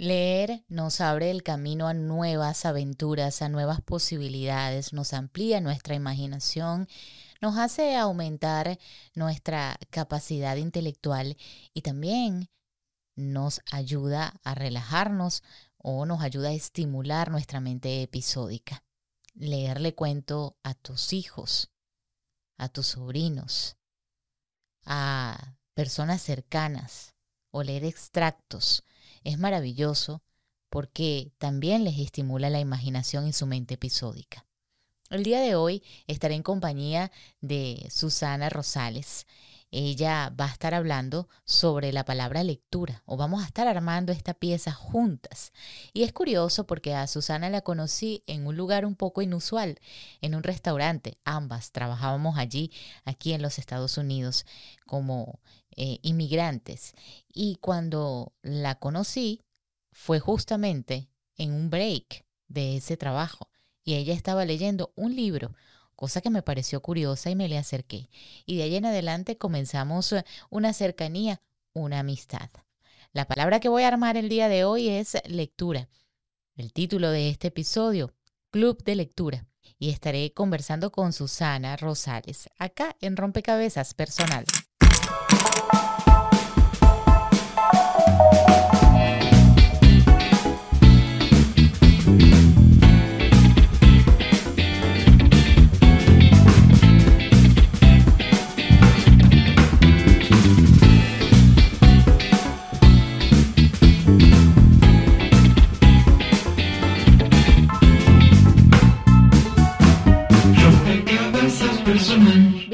Leer nos abre el camino a nuevas aventuras, a nuevas posibilidades, nos amplía nuestra imaginación, nos hace aumentar nuestra capacidad intelectual y también nos ayuda a relajarnos o nos ayuda a estimular nuestra mente episódica. Leerle cuento a tus hijos, a tus sobrinos, a personas cercanas o leer extractos es maravilloso porque también les estimula la imaginación y su mente episódica. El día de hoy estaré en compañía de Susana Rosales. Ella va a estar hablando sobre la palabra lectura o vamos a estar armando esta pieza juntas. Y es curioso porque a Susana la conocí en un lugar un poco inusual, en un restaurante. Ambas trabajábamos allí, aquí en los Estados Unidos, como eh, inmigrantes. Y cuando la conocí fue justamente en un break de ese trabajo y ella estaba leyendo un libro, cosa que me pareció curiosa y me le acerqué. Y de ahí en adelante comenzamos eh, una cercanía, una amistad. La palabra que voy a armar el día de hoy es lectura. El título de este episodio, Club de Lectura. Y estaré conversando con Susana Rosales, acá en Rompecabezas Personal. Bye.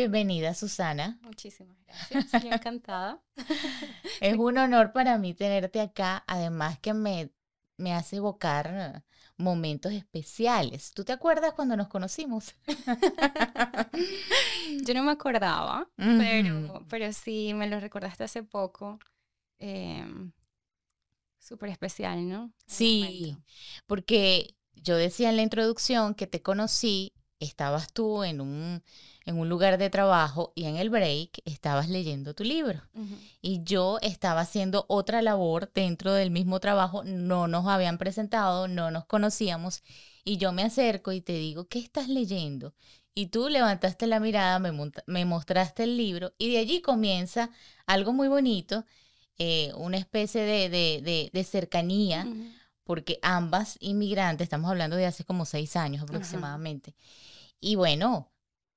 Bienvenida, Susana. Muchísimas gracias, estoy encantada. es un honor para mí tenerte acá, además que me, me hace evocar momentos especiales. ¿Tú te acuerdas cuando nos conocimos? Yo no me acordaba, pero, pero sí me lo recordaste hace poco. Em, súper especial, ¿no? Sí, porque yo decía en la introducción que te conocí, estabas tú en un en un lugar de trabajo y en el break estabas leyendo tu libro. Y yo estaba haciendo otra labor dentro del mismo trabajo, no nos habían presentado, no nos conocíamos. Y yo me acerco y te digo, ¿qué estás leyendo? Y tú levantaste la mirada, me, mostraste el libro y de allí comienza algo muy bonito, eh, una especie de, cercanía, porque ambas inmigrantes, estamos hablando de hace como seis años aproximadamente. Y bueno,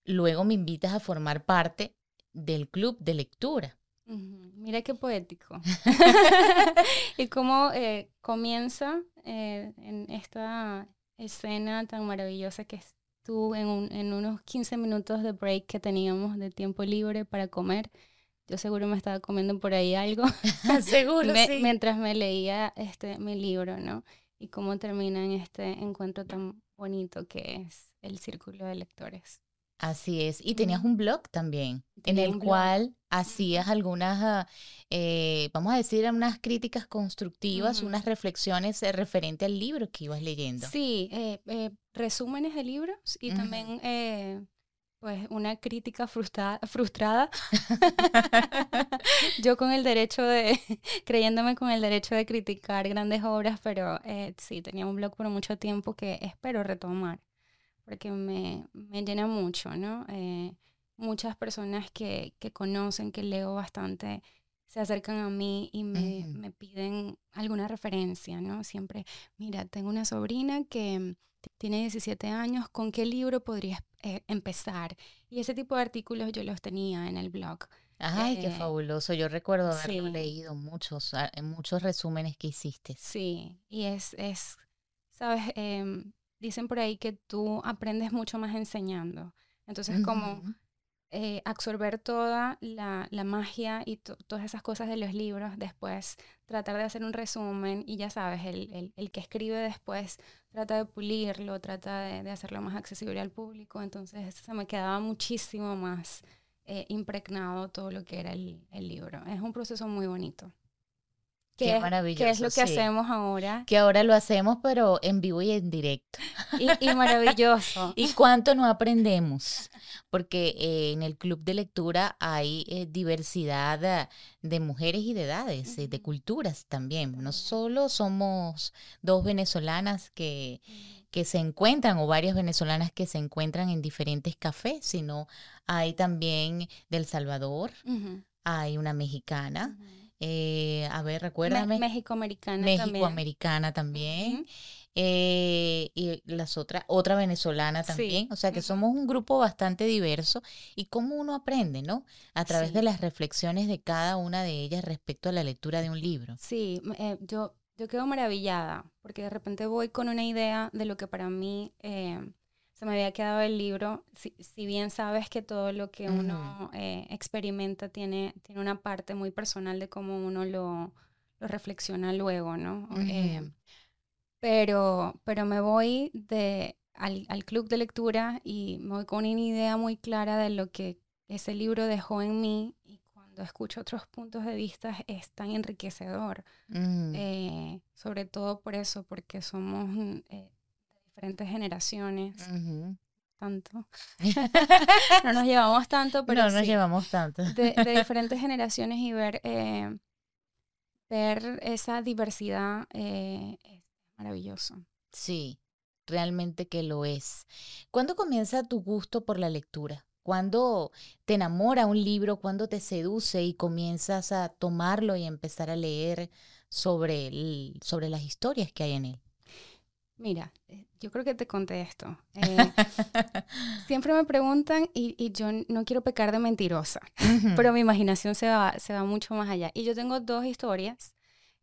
luego me invitas a formar parte del club de lectura. Mira qué poético. y cómo eh, comienza eh, en esta escena tan maravillosa que es tú en, en unos 15 minutos de break que teníamos de tiempo libre para comer. Yo seguro me estaba comiendo por ahí algo. seguro, sí. Mientras me leía este, mi libro, ¿no? Y cómo termina en este encuentro tan bonito que es el círculo de lectores. Así es. Y tenías un blog también, en el cual hacías algunas, ah, eh, vamos a decir, unas críticas constructivas, unas reflexiones eh, referente al libro que ibas leyendo. Sí, eh, resúmenes de libros y también pues una crítica frustrada, frustrada. Yo con el derecho de, creyéndome con el derecho de criticar grandes obras, pero sí, tenía un blog por mucho tiempo que espero retomar porque me, me llena mucho, ¿no? Eh, muchas personas que, que, conocen, que leo bastante, se acercan a mí y me, me, piden alguna referencia, ¿no? Siempre, mira, tengo una sobrina que tiene 17 años, ¿con qué libro podrías eh, empezar? Y ese tipo de artículos yo los tenía en el blog. Ay, qué eh, fabuloso. Yo recuerdo haber leído muchos, ah, muchos resúmenes que hiciste. Sí, y es, es sabes, eh, dicen por ahí que tú aprendes mucho más enseñando. Entonces, como eh, absorber toda la, magia y todas esas cosas de los libros, después tratar de hacer un resumen y ya sabes, el, el, que escribe después trata de pulirlo, trata de, hacerlo más accesible al público. Entonces, se me quedaba muchísimo más eh, impregnado todo lo que era el, el libro. Es un proceso muy bonito. Qué, maravilloso. Que es lo que hacemos ahora. Que ahora lo hacemos, pero en vivo y en directo. Y, maravilloso. y cuánto no aprendemos. Porque eh, en el club de lectura hay eh, diversidad de mujeres y de edades, eh, de culturas también. No solo somos dos venezolanas que, que se encuentran o varias venezolanas que se encuentran en diferentes cafés, sino hay también del Salvador, hay una mexicana. Eh, a ver, recuérdame. México-americana México-americana también. Eh, y las otras, otra venezolana también. O sea que somos un grupo bastante diverso. Y cómo uno aprende, ¿no? A través de las reflexiones de cada una de ellas respecto a la lectura de un libro. Sí, eh, yo, yo quedo maravillada, porque de repente voy con una idea de lo que para mí se me había quedado el libro, si, si bien sabes que todo lo que uno eh, experimenta tiene, tiene una parte muy personal de cómo uno lo, lo reflexiona luego, ¿no? Eh, pero, pero me voy de, al, al, club de lectura y me voy con una idea muy clara de lo que ese libro dejó en mí y cuando escucho otros puntos de vista es tan enriquecedor, eh, sobre todo por eso, porque somos diferentes generaciones. Tanto. no nos llevamos tanto, pero. No nos llevamos tanto. de, diferentes generaciones y ver, eh, ver esa diversidad eh, es maravilloso. Sí, realmente que lo es. ¿Cuándo comienza tu gusto por la lectura? ¿Cuándo te enamora un libro? ¿Cuándo te seduce y comienzas a tomarlo y empezar a leer sobre, el, sobre las historias que hay en él? Mira, eh, yo creo que te conté esto. Eh, siempre me preguntan y, yo no quiero pecar de mentirosa, pero mi imaginación se va, se va mucho más allá. Y yo tengo dos historias.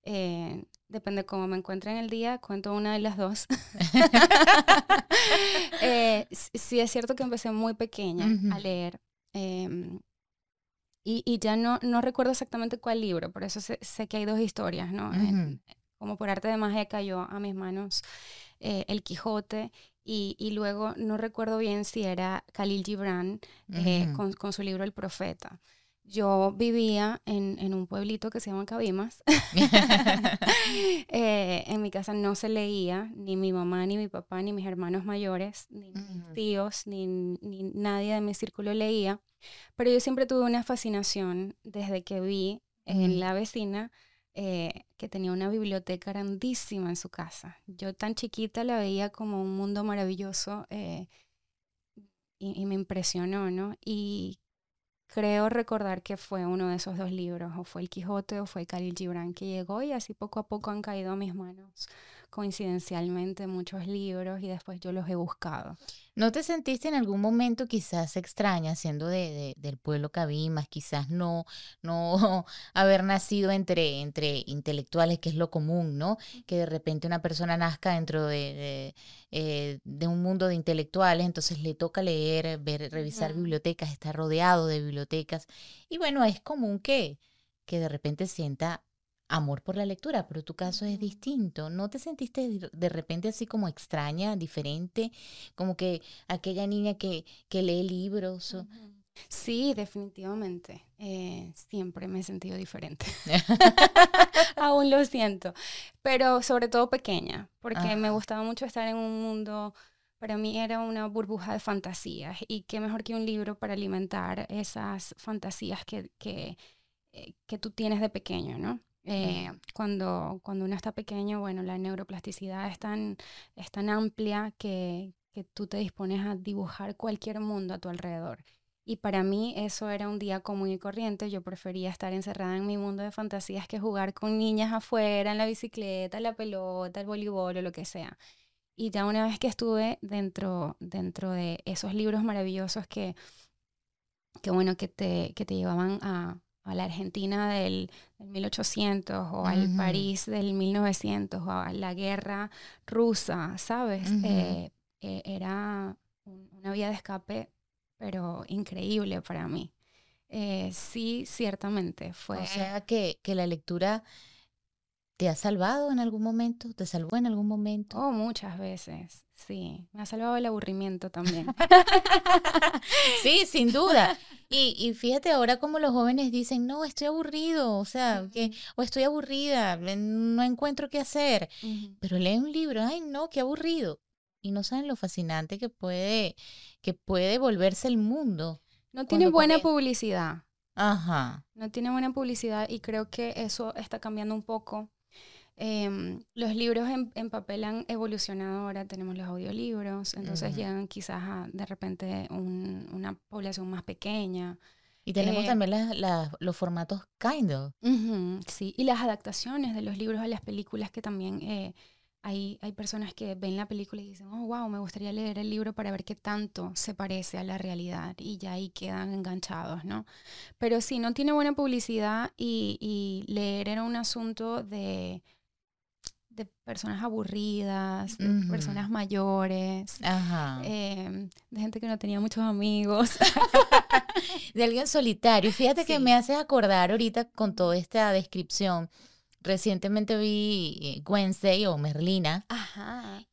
Eh, depende cómo me encuentre en el día, cuento una de las dos. sí es cierto que empecé muy pequeña a leer. Em, y, ya no, no recuerdo exactamente cuál libro, por eso sé, que hay dos historias, ¿no? como por arte de magia cayó a mis manos eh, El Quijote y, y, luego no recuerdo bien si era Khalil Gibran eh, con, con, su libro El Profeta. Yo vivía en, en un pueblito que se llama Cabimas. eh, en mi casa no se leía, ni mi mamá, ni mi papá, ni mis hermanos mayores, ni mis tíos, ni, ni nadie de mi círculo leía. Pero yo siempre tuve una fascinación desde que vi en la vecina eh, que tenía una biblioteca grandísima en su casa. Yo tan chiquita la veía como un mundo maravilloso eh, y, me impresionó, ¿no? Y creo recordar que fue uno de esos dos libros, o fue El Quijote o fue Khalil Gibran, que llegó y así poco a poco han caído a mis manos coincidencialmente muchos libros y después yo los he buscado. ¿No te sentiste en algún momento quizás extraña siendo de, del pueblo Cabimas, quizás no, no haber nacido entre, entre intelectuales, que es lo común, ¿no? Que de repente una persona nazca dentro de, de, eh, un mundo de intelectuales, entonces le toca leer, ver, revisar bibliotecas, estar rodeado de bibliotecas. Y bueno, es común que, que de repente sienta amor por la lectura, pero tu caso es distinto. ¿No te sentiste de repente así como extraña, diferente, como que aquella niña que, que lee libros? Sí, definitivamente. Eh, siempre me he sentido diferente. Aún lo siento. Pero sobre todo pequeña, porque me gustaba mucho estar en un mundo, para mí era una burbuja de fantasías. Y qué mejor que un libro para alimentar esas fantasías que, que, eh, que tú tienes de pequeño, ¿no? Eh, cuando, cuando uno está pequeño, bueno, la neuroplasticidad es tan, es tan amplia que, que tú te dispones a dibujar cualquier mundo a tu alrededor. Y para mí eso era un día común y corriente. Yo prefería estar encerrada en mi mundo de fantasías que jugar con niñas afuera, en la bicicleta, la pelota, el voleibol o lo que sea. Y ya una vez que estuve dentro, dentro de esos libros maravillosos que, que bueno, que te, que te llevaban a, a la Argentina del, 1800 o al París del 1900 o a la guerra rusa, ¿sabes? Eh, eh, era una vía de escape, pero increíble para mí. Eh, sí, ciertamente fue. O sea que, que la lectura ¿Te ha salvado en algún momento? ¿Te salvó en algún momento? Oh, muchas veces, sí. Me ha salvado el aburrimiento también. sí, sin duda. Y, y, fíjate ahora como los jóvenes dicen, no, estoy aburrido, o sea, que, o estoy aburrida, no encuentro qué hacer. Pero lee un libro, ay, no, qué aburrido. Y no saben lo fascinante que puede, que puede volverse el mundo. No tiene buena publicidad. Ajá. No tiene buena publicidad y creo que eso está cambiando un poco Em, los libros en, papel han evolucionado ahora, tenemos los audiolibros, entonces llegan quizás a de repente una población más pequeña. Y tenemos eh, también los formatos Kindle. sí, y las adaptaciones de los libros a las películas que también eh, hay, hay personas que ven la película y dicen, oh, wow, me gustaría leer el libro para ver qué tanto se parece a la realidad y ya ahí quedan enganchados, ¿no? Pero sí, no tiene buena publicidad y, y leer era un asunto de de personas aburridas, de personas mayores, em, de gente que no tenía muchos amigos. de alguien solitario. Fíjate que me haces acordar ahorita con toda esta descripción. Recientemente vi eh, Wednesday o Merlina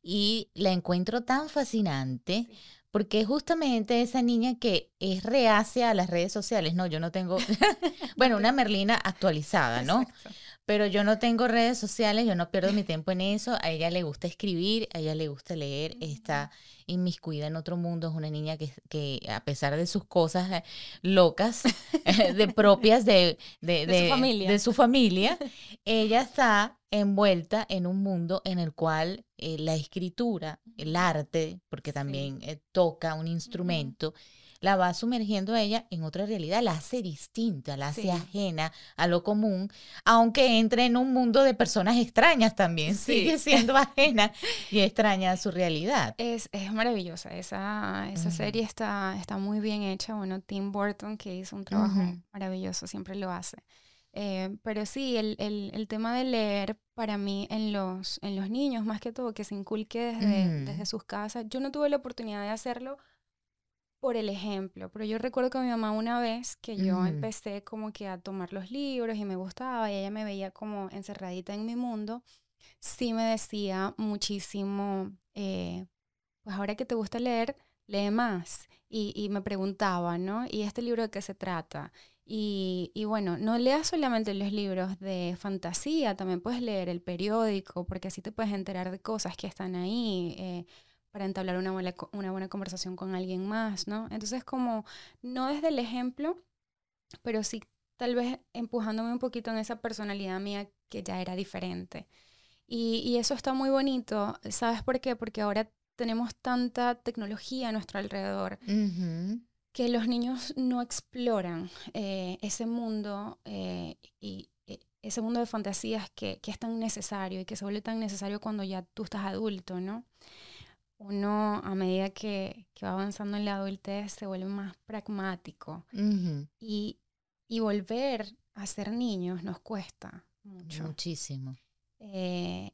y la encuentro tan fascinante. Porque es justamente esa niña que es reacia a las redes sociales. No, yo no tengo, bueno, una Merlina actualizada, ¿no? Pero yo no tengo redes sociales, yo no pierdo mi tiempo en eso. A ella le gusta escribir, a ella le gusta leer, está inmiscuida en otro mundo. Es una niña que, que a pesar de sus cosas eh, locas, de propias de, de, su familia. de, su familia. ella está envuelta en un mundo en el cual eh, la escritura, el arte, porque también eh, toca un instrumento, la va sumergiendo a ella en otra realidad, la hace distinta, la hace ajena a lo común, aunque entre en un mundo de personas extrañas también, sigue siendo ajena y extraña a su realidad. Es, es maravillosa, esa, esa serie está, está muy bien hecha, bueno, Tim Burton que hizo un trabajo maravilloso, siempre lo hace. Eh, pero sí, el, el, el, tema de leer para mí en los, en los niños, más que todo, que se inculque desde, desde sus casas. Yo no tuve la oportunidad de hacerlo por el ejemplo, pero yo recuerdo que mi mamá una vez que yo empecé como que a tomar los libros y me gustaba y ella me veía como encerradita en mi mundo, sí me decía muchísimo, eh, pues ahora que te gusta leer, lee más. Y, y, me preguntaba, ¿no? ¿Y este libro de qué se trata? Y, y, bueno, no leas solamente los libros de fantasía, también puedes leer el periódico, porque así te puedes enterar de cosas que están ahí. Eh, para entablar una buena, una buena conversación con alguien más, ¿no? Entonces, como no desde el ejemplo, pero sí tal vez empujándome un poquito en esa personalidad mía que ya era diferente. Y, y eso está muy bonito. ¿Sabes por qué? Porque ahora tenemos tanta tecnología a nuestro alrededor que los niños no exploran eh, ese mundo eh, y eh, ese mundo de fantasías que, que, es tan necesario y que se vuelve tan necesario cuando ya tú estás adulto, ¿no? Uno a medida que, va avanzando en la adultez se vuelve más pragmático y, volver a ser niños nos cuesta mucho. Muchísimo. Eh,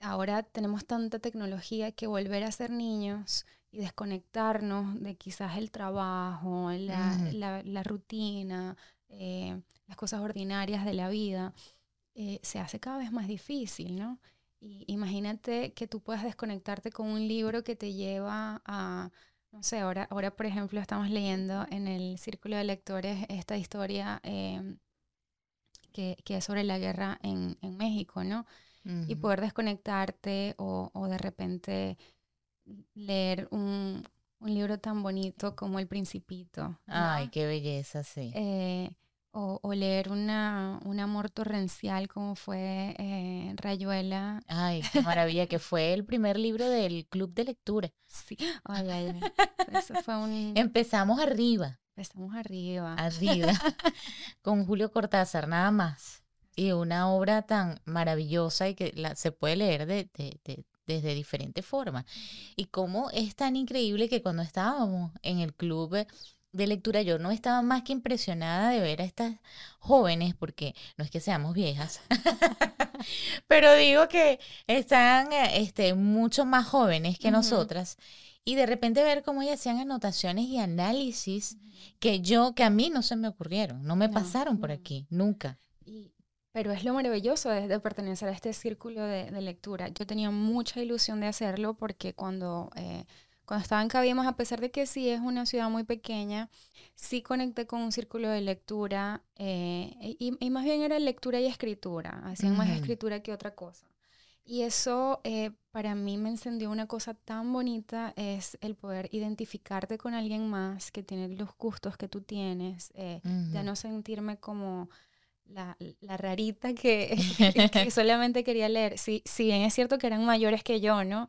ahora tenemos tanta tecnología que volver a ser niños y desconectarnos de quizás el trabajo, la, rutina, eh, las cosas ordinarias de la vida, eh, se hace cada vez más difícil, ¿no? Imagínate que tú puedas desconectarte con un libro que te lleva a, no sé, ahora, ahora por ejemplo estamos leyendo en el Círculo de Lectores esta historia em, que, que, es sobre la guerra en, en México, ¿no? Y poder desconectarte o, o, de repente leer un, un, libro tan bonito como El Principito. Ay, qué belleza, sí. Eh, o, leer una, un amor torrencial como fue eh, Rayuela. Ay, qué maravilla, que fue el primer libro del club de lectura. Sí, ay, ay, Eso fue un... Empezamos arriba. Empezamos arriba. Arriba, con Julio Cortázar, nada más. Y una obra tan maravillosa y que la, se puede leer de, de, de, desde diferentes formas. Y cómo es tan increíble que cuando estábamos en el club de lectura, yo no estaba más que impresionada de ver a estas jóvenes, porque no es que seamos viejas, pero digo que están este, mucho más jóvenes que nosotras. Y de repente ver cómo ellas hacían anotaciones y análisis que yo, que a mí no se me ocurrieron, no me pasaron por aquí, nunca. Y, pero es lo maravilloso de, pertenecer a este círculo de, lectura. Yo tenía mucha ilusión de hacerlo porque cuando, eh, cuando estaba en Cabimos, a pesar de que sí es una ciudad muy pequeña, sí conecté con un círculo de lectura eh, y, más bien era lectura y escritura, hacían más escritura que otra cosa. Y eso eh, para mí me encendió una cosa tan bonita, es el poder identificarte con alguien más que tiene los gustos que tú tienes, ya no sentirme como la, la rarita que, solamente quería leer. Sí, sí, bien es cierto que eran mayores que yo, ¿no?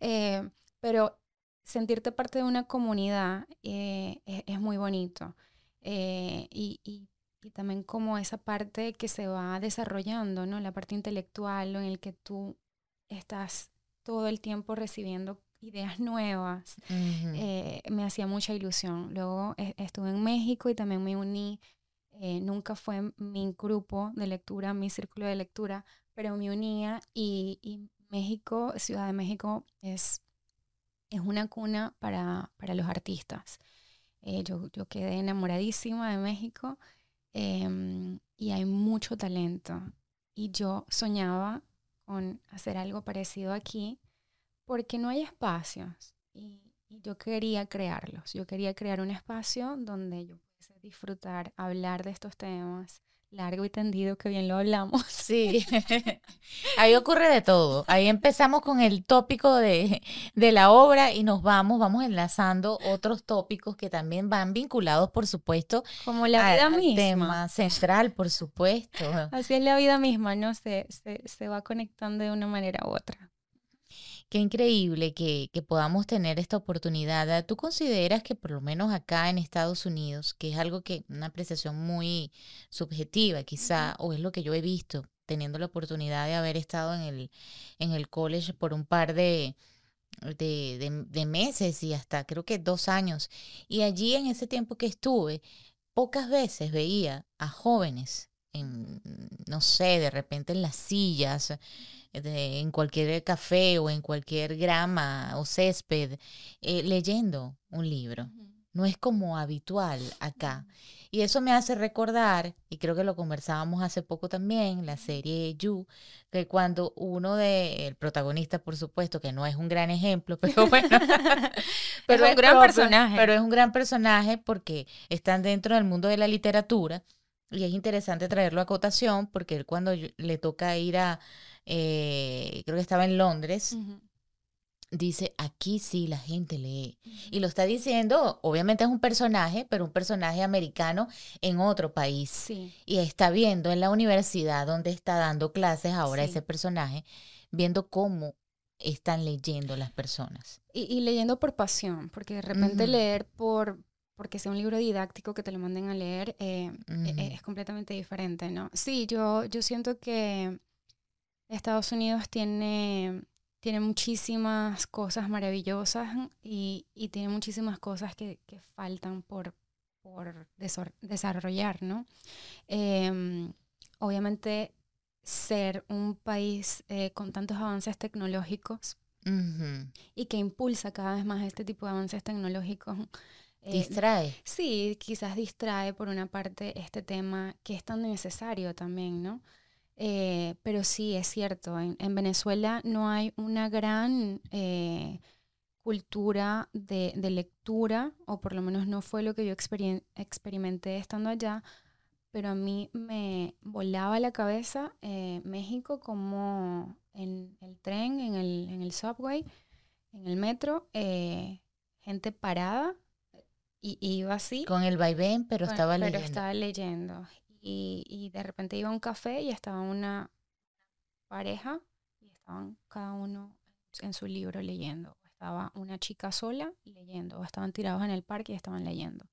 Eh, pero sentirte parte de una comunidad eh, es, muy bonito. Eh, y, y, y, también como esa parte que se va desarrollando, ¿no? La parte intelectual en el que tú estás todo el tiempo recibiendo ideas nuevas, me hacía mucha ilusión. Luego estuve en México y también me uní eh, nunca fue mi grupo de lectura, mi círculo de lectura, pero me unía y, México, Ciudad de México, es, es una cuna para, para los artistas. Eh, yo, yo, quedé enamoradísima de México em, y hay mucho talento. Y yo soñaba con hacer algo parecido aquí porque no hay espacios. Y, y yo quería crearlos. Yo quería crear un espacio donde yo disfrutar, hablar de estos temas largo y tendido, que bien lo hablamos. Sí, ahí ocurre de todo. Ahí empezamos con el tópico de, de, la obra y nos vamos, vamos enlazando otros tópicos que también van vinculados, por supuesto, como la vida misma. tema central, por supuesto. Así es la vida misma, ¿no? Se, se, se va conectando de una manera u otra. Qué increíble que, podamos tener esta oportunidad. ¿Tú consideras que por lo menos acá en Estados Unidos, que es algo que, una apreciación muy subjetiva quizá, o es lo que yo he visto, teniendo la oportunidad de haber estado en el, en el college por un par de, de, meses y hasta creo que dos años. Y allí en ese tiempo que estuve, pocas veces veía a jóvenes en, no sé, de repente en las sillas, en cualquier café o en cualquier grama o césped, eh, leyendo un libro. No es como habitual acá. Y eso me hace recordar, y creo que lo conversábamos hace poco también, la serie You, que cuando uno de, el protagonista, por supuesto, que no es un gran ejemplo, pero bueno, pero es un gran personaje. Pero es un gran personaje porque están dentro del mundo de la literatura. Y es interesante traerlo a cotación porque él cuando le toca ir a, eh, creo que estaba en Londres, dice, aquí sí la gente lee. Y lo está diciendo, obviamente es un personaje, pero un personaje americano en otro país. Y está viendo en la universidad donde está dando clases ahora ese personaje, viendo cómo están leyendo las personas. Y, leyendo por pasión, porque de repente leer por porque sea un libro didáctico que te lo manden a leer eh, e, e, es completamente diferente, ¿no? Sí, yo, yo siento que Estados Unidos tiene, tiene muchísimas cosas maravillosas y, y tiene muchísimas cosas que, que faltan por, por desarrollar, ¿no? Em, obviamente, ser un país eh, con tantos avances tecnológicos y que impulsa cada vez más este tipo de avances tecnológicos. Eh, distrae. Sí, quizás distrae por una parte este tema que es tan necesario también, ¿no? Eh, pero sí, es cierto, en, Venezuela no hay una gran eh, cultura de, lectura, o por lo menos no fue lo que yo experimenté estando allá, pero a mí me volaba la cabeza eh, México como en el tren, en el, en el subway, en el metro, gente parada y iba así. Con el vaivén, pero estaba leyendo. Pero estaba leyendo y, de repente iba a un café y estaba una pareja y estaban cada uno en su libro leyendo. Estaba una chica sola leyendo, o estaban tirados en el parque y estaban leyendo.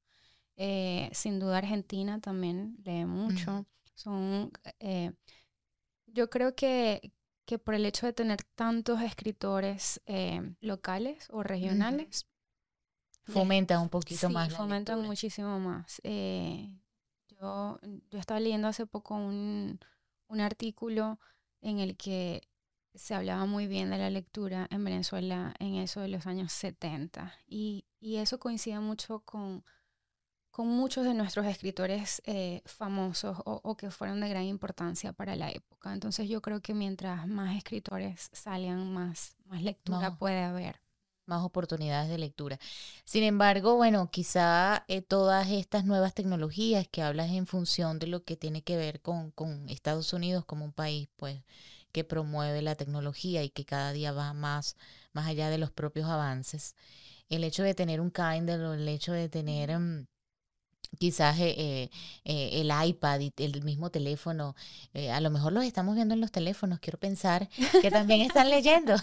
Eh, sin duda Argentina también lee mucho. Son, eh, yo creo que, que, por el hecho de tener tantos escritores eh, locales o regionales, fomenta un poquito más. Fomentan muchísimo más. Yo, estaba leyendo hace poco un, artículo en el que se hablaba muy bien de la lectura en Venezuela en eso de los años 70. Y, eso coincide mucho con, con muchos de nuestros escritores eh, famosos o, que fueron de gran importancia para la época. Entonces yo creo que mientras más escritores salgan, más, más lectura puede haber. Más oportunidades de lectura. Sin embargo, bueno, quizá eh, todas estas nuevas tecnologías que hablas en función de lo que tiene que ver con, con Estados Unidos como un país, pues que promueve la tecnología y que cada día va más, más allá de los propios avances. El hecho de tener un Kindle o el hecho de tener mm, quizás eh, eh, eh, el iPad y el mismo teléfono, a lo mejor los estamos viendo en los teléfonos, quiero pensar que también están leyendo,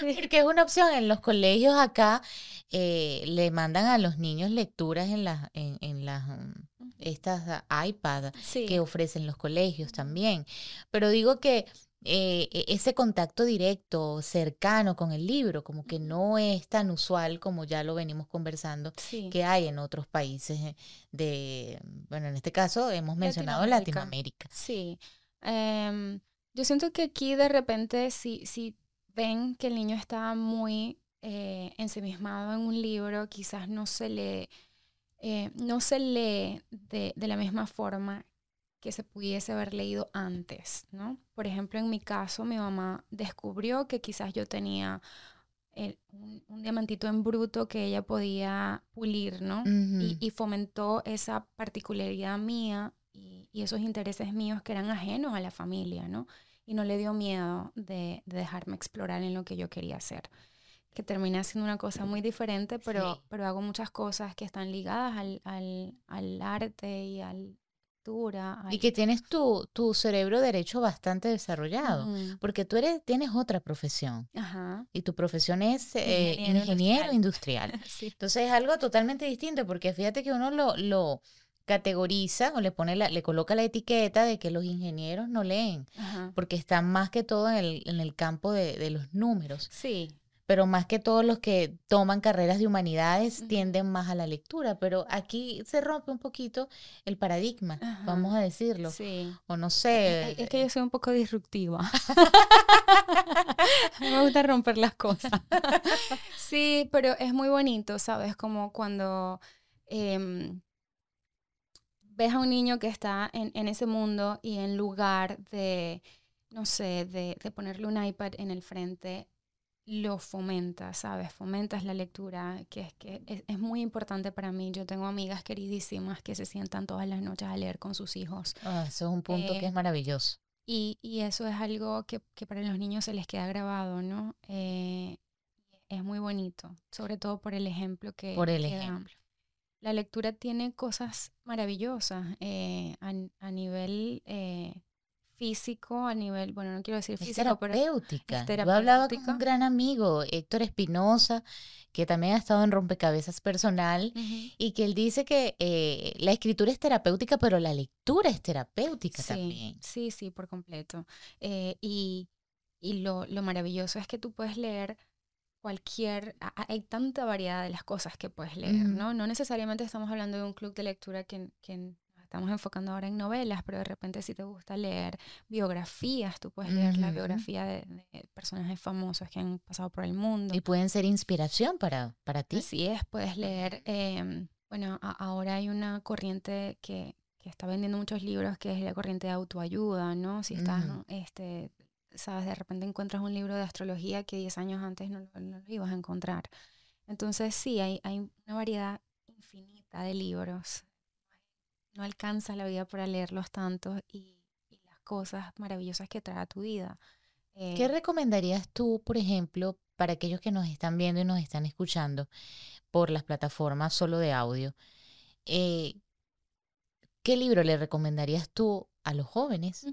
porque es una opción. En los colegios acá le mandan a los niños lecturas en las, en, en las mm, estas iPad que ofrecen los colegios también. Pero digo que eh, e, ese contacto directo, cercano con el libro, como que no es tan usual como ya lo venimos conversando que hay en otros países eh, de, bueno, en este caso hemos mencionado Latinoamérica. Sí. Em, yo siento que aquí de repente si, si ven que el niño está muy eh, ensemismado en un libro, quizás no se le, no se lee de, de la misma forma que se pudiese haber leído antes, ¿no? Por ejemplo, en mi caso, mi mamá descubrió que quizás yo tenía eh, un, diamantito en bruto que ella podía pulir, ¿no? y, fomentó esa particularidad mía y, esos intereses míos que eran ajenos a la familia, ¿no? Y no le dio miedo de, dejarme explorar en lo que yo quería hacer. Que terminé siendo una cosa muy diferente, pero, pero hago muchas cosas que están ligadas al, al, al arte y al, y que tienes tu, tu cerebro derecho bastante desarrollado, porque tú eres, tienes otra profesión. Y tu profesión es eh, ingeniero, industrial. Entonces es algo totalmente distinto, porque fíjate que uno lo, lo categoriza o le pone la, le coloca la etiqueta de que los ingenieros no leen, porque están más que todo en el, en el campo de, de los números. Sí pero más que todos los que toman carreras de humanidades tienden más a la lectura, pero aquí se rompe un poquito el paradigma, vamos a decirlo. Sí. O no sé. Es que yo soy un poco disruptiva. Me gusta romper las cosas. sí, pero es muy bonito, ¿sabes? Como cuando em, ves a un niño que está en, en, ese mundo y en lugar de, no sé, de, de ponerle un iPad en el frente, lo fomenta, ¿sabes? Fomentas la lectura, que es que es, muy importante para mí. Yo tengo amigas queridísimas que se sientan todas las noches a leer con sus hijos. Ah, eso es un punto que es eh, maravilloso. Y, y, eso es algo que, que, para los niños se les queda grabado, ¿no? Eh, es muy bonito, sobre todo por el ejemplo que, por el ejemplo. La lectura tiene cosas maravillosas eh, a, a, nivel físico, a nivel, bueno, no quiero decir físico, es terapéutica. Pero Yo hablaba con un gran amigo, Héctor Espinosa, que también ha estado en Rompecabezas Personal, y que él dice que eh, la escritura es terapéutica, pero la lectura es terapéutica también. Sí, sí, por completo. Eh, y y lo, lo maravilloso es que tú puedes leer cualquier, hay tanta variedad de las cosas que puedes leer, ¿no? No necesariamente estamos hablando de un club de lectura que, que estamos enfocando ahora en novelas, pero de repente si te gusta leer biografías, tú puedes leer la biografía de, personajes famosos que han pasado por el mundo. Y pueden ser inspiración para, para ti. Así es, puedes leer, em, bueno, ahora hay una corriente que, que, está vendiendo muchos libros que es la corriente de autoayuda, ¿no? Si estás, este, sabes, de repente encuentras un libro de astrología que 10 años antes no, no, lo ibas a encontrar. Entonces sí, hay, hay una variedad infinita de libros no alcanza la vida para leerlos tantos y, las cosas maravillosas que trae a tu vida. ¿Qué eh, recomendarías tú, por ejemplo, para aquellos que nos están viendo y nos están escuchando por las plataformas solo de audio? Eh, ¿Qué libro le recomendarías tú a los jóvenes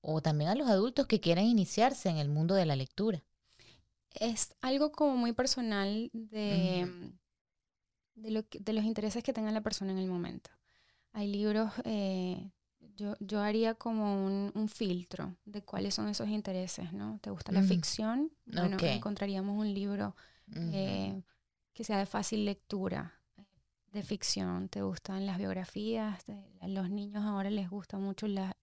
o también a los adultos que quieran iniciarse en el mundo de la lectura? Es algo como muy personal de, de, lo de los intereses que tenga la persona en el momento. Hay libros, eh, yo, yo haría como un, un, filtro de cuáles son esos intereses, ¿no? ¿Te gusta la ficción? Bueno, encontraríamos un libro eh, que sea de fácil lectura, de ficción. ¿Te gustan las biografías? a los niños ahora les gusta mucho la,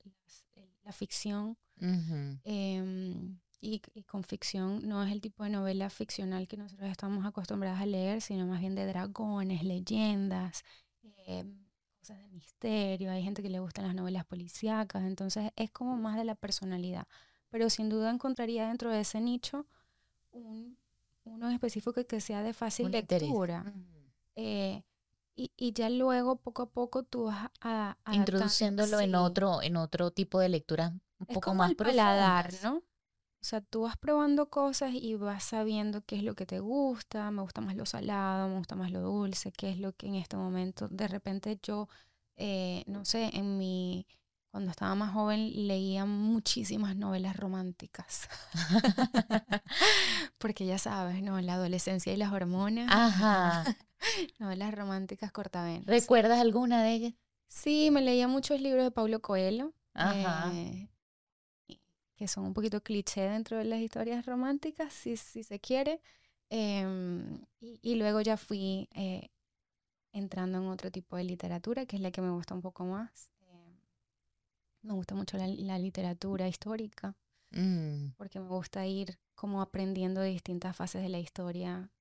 la, ficción. Em, y, y, con ficción no es el tipo de novela ficcional que nosotros estamos acostumbrados a leer, sino más bien de dragones, leyendas, em, cosas de misterio, hay gente que le gustan las novelas policíacas, entonces es como más de la personalidad. Pero sin duda encontraría dentro de ese nicho un, uno específico que sea de fácil lectura. Eh, y, y, ya luego, poco a poco, tú vas a, introduciéndolo en otro, en otro tipo de lectura un poco más el paladar, ¿no? O sea, tú vas probando cosas y vas sabiendo qué es lo que te gusta, me gusta más lo salado, me gusta más lo dulce, qué es lo que en este momento, de repente yo, eh, no sé, en mi, cuando estaba más joven leía muchísimas novelas románticas. Porque ya sabes, ¿no? La adolescencia y las hormonas. Ajá. novelas románticas cortavenas. ¿Recuerdas alguna de ellas? Sí, me leía muchos libros de Paulo Coelho. Ajá. Eh, que son un poquito cliché dentro de las historias románticas, si, si se quiere. Em, y, luego ya fui eh, entrando en otro tipo de literatura, que es la que me gusta un poco más. Me gusta mucho la, literatura histórica, mm. porque me gusta ir como aprendiendo de distintas fases de la historia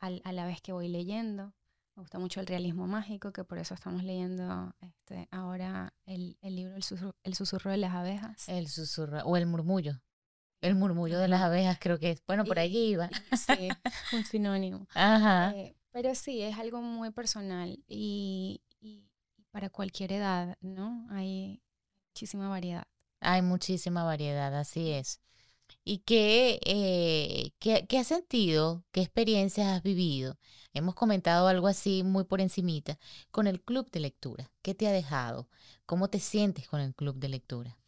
a la vez que voy leyendo. Me gusta mucho el realismo mágico, que por eso estamos leyendo este, ahora el, el libro el susurro, de las abejas. El susurro, o el murmullo. El murmullo de las abejas creo que es. Bueno, por allí iba. Sí, un sinónimo. Ajá. Eh, pero sí, es algo muy personal y, y, para cualquier edad, ¿no? Hay muchísima variedad. Hay muchísima variedad, así es. ¿Y qué, eh, qué, qué has sentido? ¿Qué experiencias has vivido? Hemos comentado algo así muy por encimita con el club de lectura. ¿Qué te ha dejado? ¿Cómo te sientes con el club de lectura?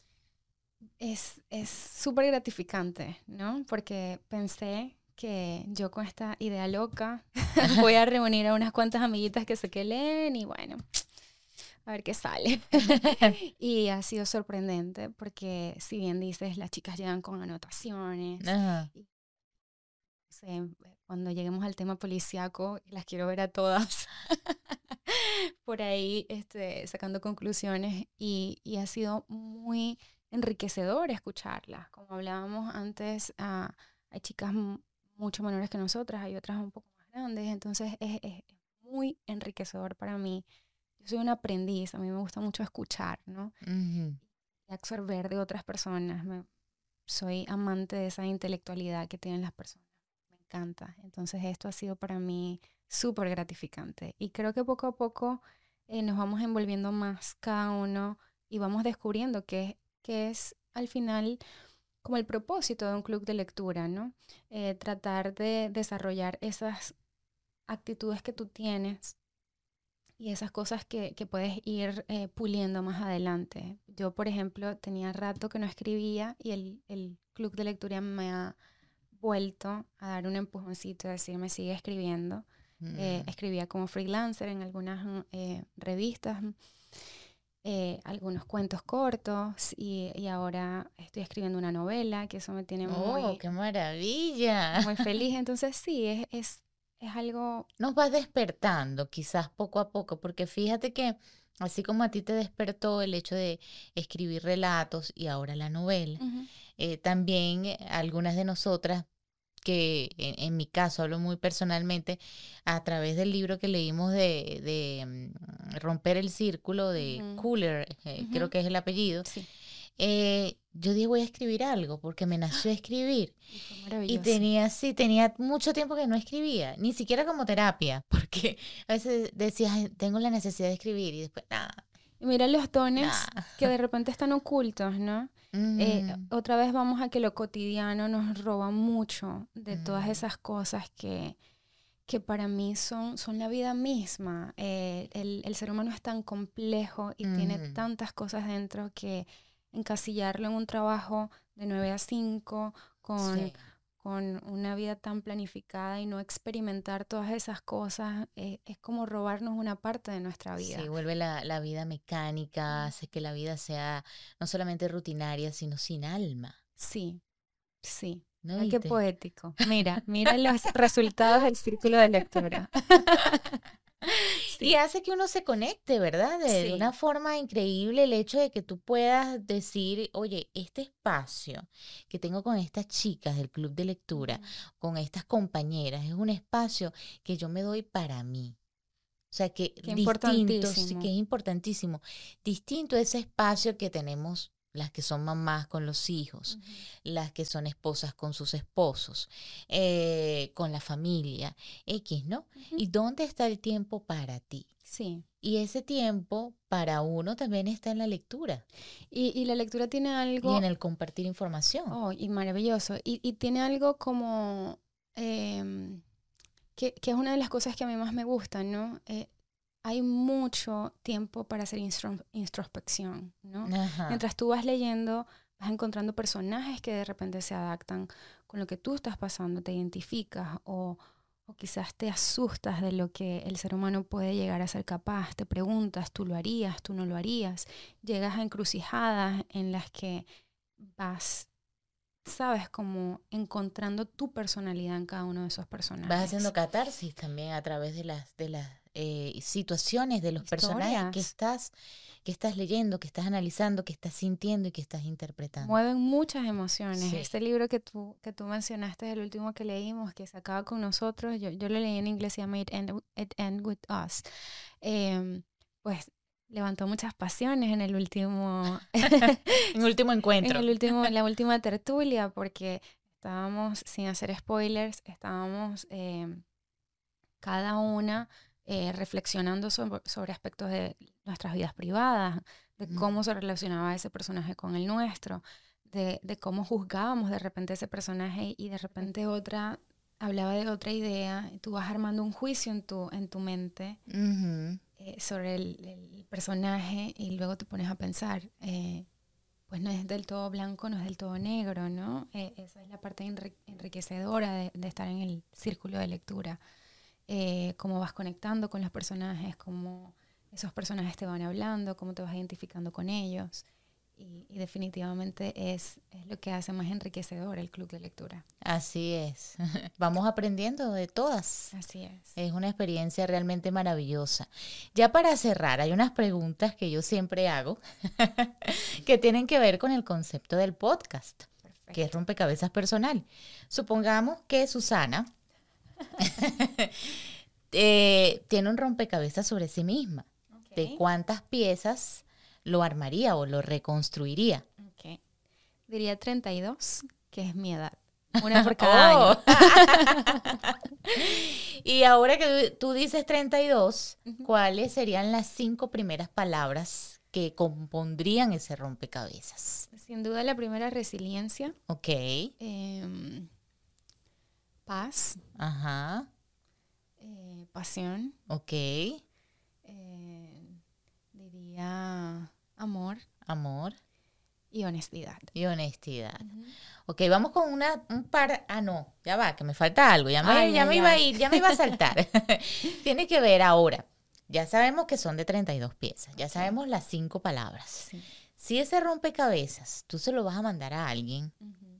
Es súper gratificante, ¿no? Porque pensé que yo con esta idea loca voy a reunir a unas cuantas amiguitas que sé que leen y bueno, a ver qué sale. y ha sido sorprendente porque si bien dices, las chicas llegan con anotaciones. cuando lleguemos al tema policíaco, las quiero ver a todas por ahí este, sacando conclusiones y, y, ha sido muy enriquecedor escucharlas. Como hablábamos antes, uh, hay chicas mucho menores que nosotras, hay otras un poco más grandes, entonces es, es muy enriquecedor para mí yo soy un aprendiz, a mí me gusta mucho escuchar, ¿no? Y absorber de otras personas. soy amante de esa intelectualidad que tienen las personas. Me encanta. Entonces esto ha sido para mí súper gratificante. Y creo que poco a poco eh, nos vamos envolviendo más cada uno y vamos descubriendo que, que es al final como el propósito de un club de lectura, ¿no? Eh, tratar de desarrollar esas actitudes que tú tienes y esas cosas que, que puedes ir eh, puliendo más adelante. Yo, por ejemplo, tenía rato que no escribía y el, el, club de lectura me ha vuelto a dar un empujoncito, a decirme sigue escribiendo. Eh, mm. escribía como freelancer en algunas eh, revistas, algunos cuentos cortos y, y, ahora estoy escribiendo una novela, que eso me tiene muy... ¡Oh, qué maravilla! Muy feliz. Entonces sí, es, es es algo... Nos va despertando quizás poco a poco, porque fíjate que así como a ti te despertó el hecho de escribir relatos y ahora la novela, eh, también algunas de nosotras que en, mi caso hablo muy personalmente, a través del libro que leímos de, de mm, Romper el Círculo de Cooler, eh, creo que es el apellido, sí. Eh, yo dije voy a escribir algo porque me nació escribir. Y tenía, sí, tenía mucho tiempo que no escribía, ni siquiera como terapia, porque a veces decía, tengo la necesidad de escribir y después, nada. Y mira los dones que de repente están ocultos, ¿no? Eh, otra vez vamos a que lo cotidiano nos roba mucho de todas esas cosas que, que para mí son, son la vida misma. Eh, el, el, ser humano es tan complejo y tiene tantas cosas dentro que encasillarlo en un trabajo de 9 a 5 con, con una vida tan planificada y no experimentar todas esas cosas, eh, es como robarnos una parte de nuestra vida. Sí, vuelve la, la vida mecánica, hace que la vida sea no solamente rutinaria, sino sin alma. Sí, sí. ¿No qué poético. Mira, mira los resultados del círculo de lectura. Y hace que uno se conecte, ¿verdad? De, una forma increíble el hecho de que tú puedas decir, oye, este espacio que tengo con estas chicas del club de lectura, con estas compañeras, es un espacio que yo me doy para mí. O sea, que Qué distinto, sí, que es importantísimo. Distinto ese espacio que tenemos las que son mamás con los hijos, las que son esposas con sus esposos, eh, con la familia, X, ¿no? ¿Y dónde está el tiempo para ti? Sí. Y ese tiempo para uno también está en la lectura Y, y la lectura tiene algo... y en el compartir información. Oh, y maravilloso. Y, y tiene algo como... em, que, que es una de las cosas que a mí más me gustan, ¿no? Eh, hay mucho tiempo para hacer instro- introspección, ¿no? Ajá. Mientras tú vas leyendo, vas encontrando personajes que de repente se adaptan con lo que tú estás pasando, te identificas o, o quizás te asustas de lo que el ser humano puede llegar a ser capaz, te preguntas, tú lo harías, tú no lo harías, llegas a encrucijadas en las que vas, sabes, como encontrando tu personalidad en cada uno de esos personajes. Vas haciendo catarsis también a través de las, de las eh, situaciones, de los personajes que Historias. estás, que estás leyendo, que estás analizando, que estás sintiendo y que estás interpretando. mueven muchas emociones. Sí. Este libro que tú, que tú mencionaste, el último que leímos, que se acaba con nosotros, yo, yo lo leí en inglés, se llama It End, It End With Us. Em, pues levantó muchas pasiones en el último, En último en encuentro. el último, en la última tertulia, porque estábamos, sin hacer spoilers, estábamos em, cada una eh, reflexionando sobre, sobre aspectos de nuestras vidas privadas, de cómo se relacionaba ese personaje con el nuestro, de, de cómo juzgábamos de repente ese personaje y de repente otra hablaba de otra idea, tú vas armando un juicio en tu, en tu mente eh, sobre el, el personaje y luego te pones a pensar, eh, pues no es del todo blanco, no es del todo negro, ¿no? Esa es la parte enri- enriquecedora de, de estar en el círculo de lectura. Eh, cómo vas conectando con los personajes, cómo esos personajes te van hablando, cómo te vas identificando con ellos. Y, y definitivamente es, es lo que hace más enriquecedor el club de lectura. Así es. Vamos aprendiendo de todas. Así es. Es una experiencia realmente maravillosa. Ya para cerrar, hay unas preguntas que yo siempre hago que tienen que ver con el concepto del podcast, que es rompecabezas personal. Supongamos que Susana eh, tiene un rompecabezas sobre sí misma. ¿De cuántas piezas lo armaría o lo reconstruiría? ok. Diría 32, que es mi edad. Una por cada año. Oh. y ahora que tú dices 32, Ujú. ¿cuáles serían las cinco primeras palabras que compondrían ese rompecabezas? Sin duda la primera resiliencia, Ok, em, paz, ajá, eh, pasión, ok, eh, diría amor amor y honestidad. y honestidad. Ok, vamos con una, un par, ah no, ya va, que me falta algo, ya me, Ay, ya me iba a ir, ya me iba a saltar. Tiene que ver ahora, ya sabemos que son de 32 piezas, ya sabemos las cinco palabras. Sí. Si ese rompecabezas tú se lo vas a mandar a alguien, Ujú.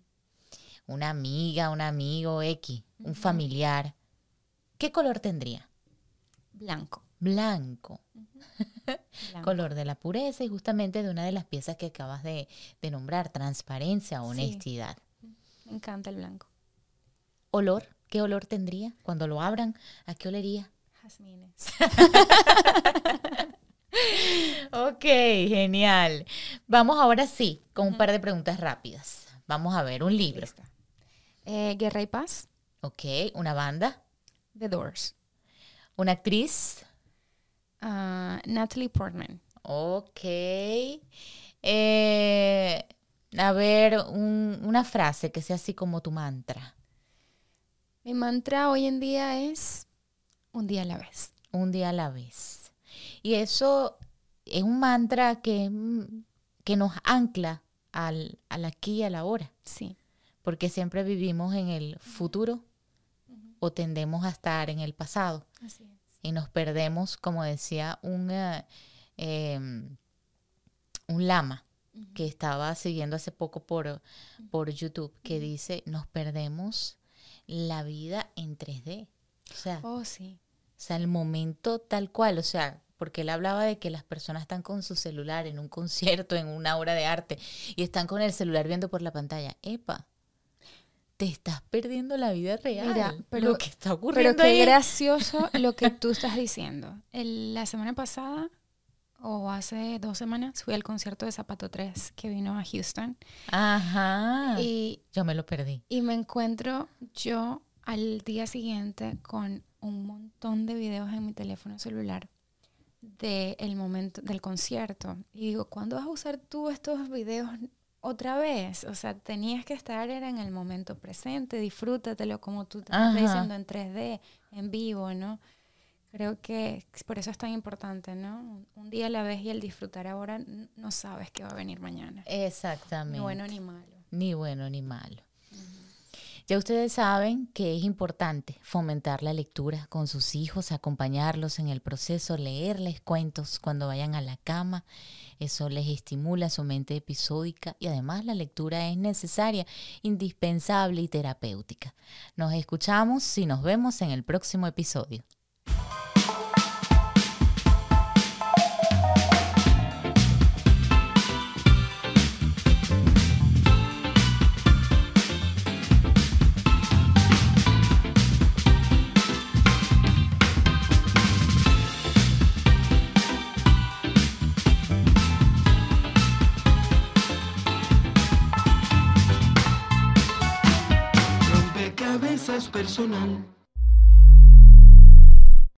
Una amiga, un amigo X, un familiar, ¿qué color tendría? Blanco. Blanco, blanco. color de la pureza y justamente de una de las piezas que acabas de, de nombrar, transparencia, Sí. honestidad. Me encanta el blanco. Olor, ¿qué olor tendría? Cuando lo abran, ¿a qué olería? Jazmines. Ok, genial. Vamos ahora sí, con un par de preguntas rápidas. Vamos a ver un libro. Lista. Eh, Guerra y Paz, Ok, una banda, The Doors. una actriz. Ah, Natalie Portman. Ok. Eh, a ver, un- una frase que sea así como tu mantra. Mi mantra hoy en día es un día a la vez. Un día a la vez. Y eso es un mantra que, mm, que nos ancla al, al aquí y a la hora. Sí. Porque siempre vivimos en el futuro o tendemos a estar en el pasado. Así es. y nos perdemos, como decía un, eh, em, un lama que estaba siguiendo hace poco por, por YouTube, que dice, nos perdemos la vida en 3D. O sea, o Oh, sí. sea, el momento tal cual, o sea, porque él hablaba de que las personas están con su celular en un concierto, en una obra de arte, y están con el celular viendo por la pantalla. Epa, te estás perdiendo la vida real. Mira, pero- lo que está ocurriendo Pero qué ahí. gracioso lo que tú estás diciendo. El- la semana pasada, o hace dos semanas, fui al concierto de Zapato 3 que vino a Houston. Ajá. Y, Yo me lo perdí. y me encuentro yo al día siguiente con un montón de videos en mi teléfono celular del momento del concierto. Y digo, ¿cuándo vas a usar tú estos videos otra vez? O sea, tenías que estar era en el momento presente, disfrútatelo como tú te estás diciendo en 3D, en vivo, ¿no? Creo que por eso es tan importante, ¿no? Un- día a la vez y el disfrutar ahora no sabes qué va a venir mañana. Exactamente. Ni bueno ni malo. Ni bueno ni malo. Ya ustedes saben que es importante fomentar la lectura con sus hijos, acompañarlos en el proceso, leerles cuentos cuando vayan a la cama. Eso les estimula su mente episódica y además la lectura es necesaria, indispensable y terapéutica. Nos escuchamos y nos vemos en el próximo episodio. Personal.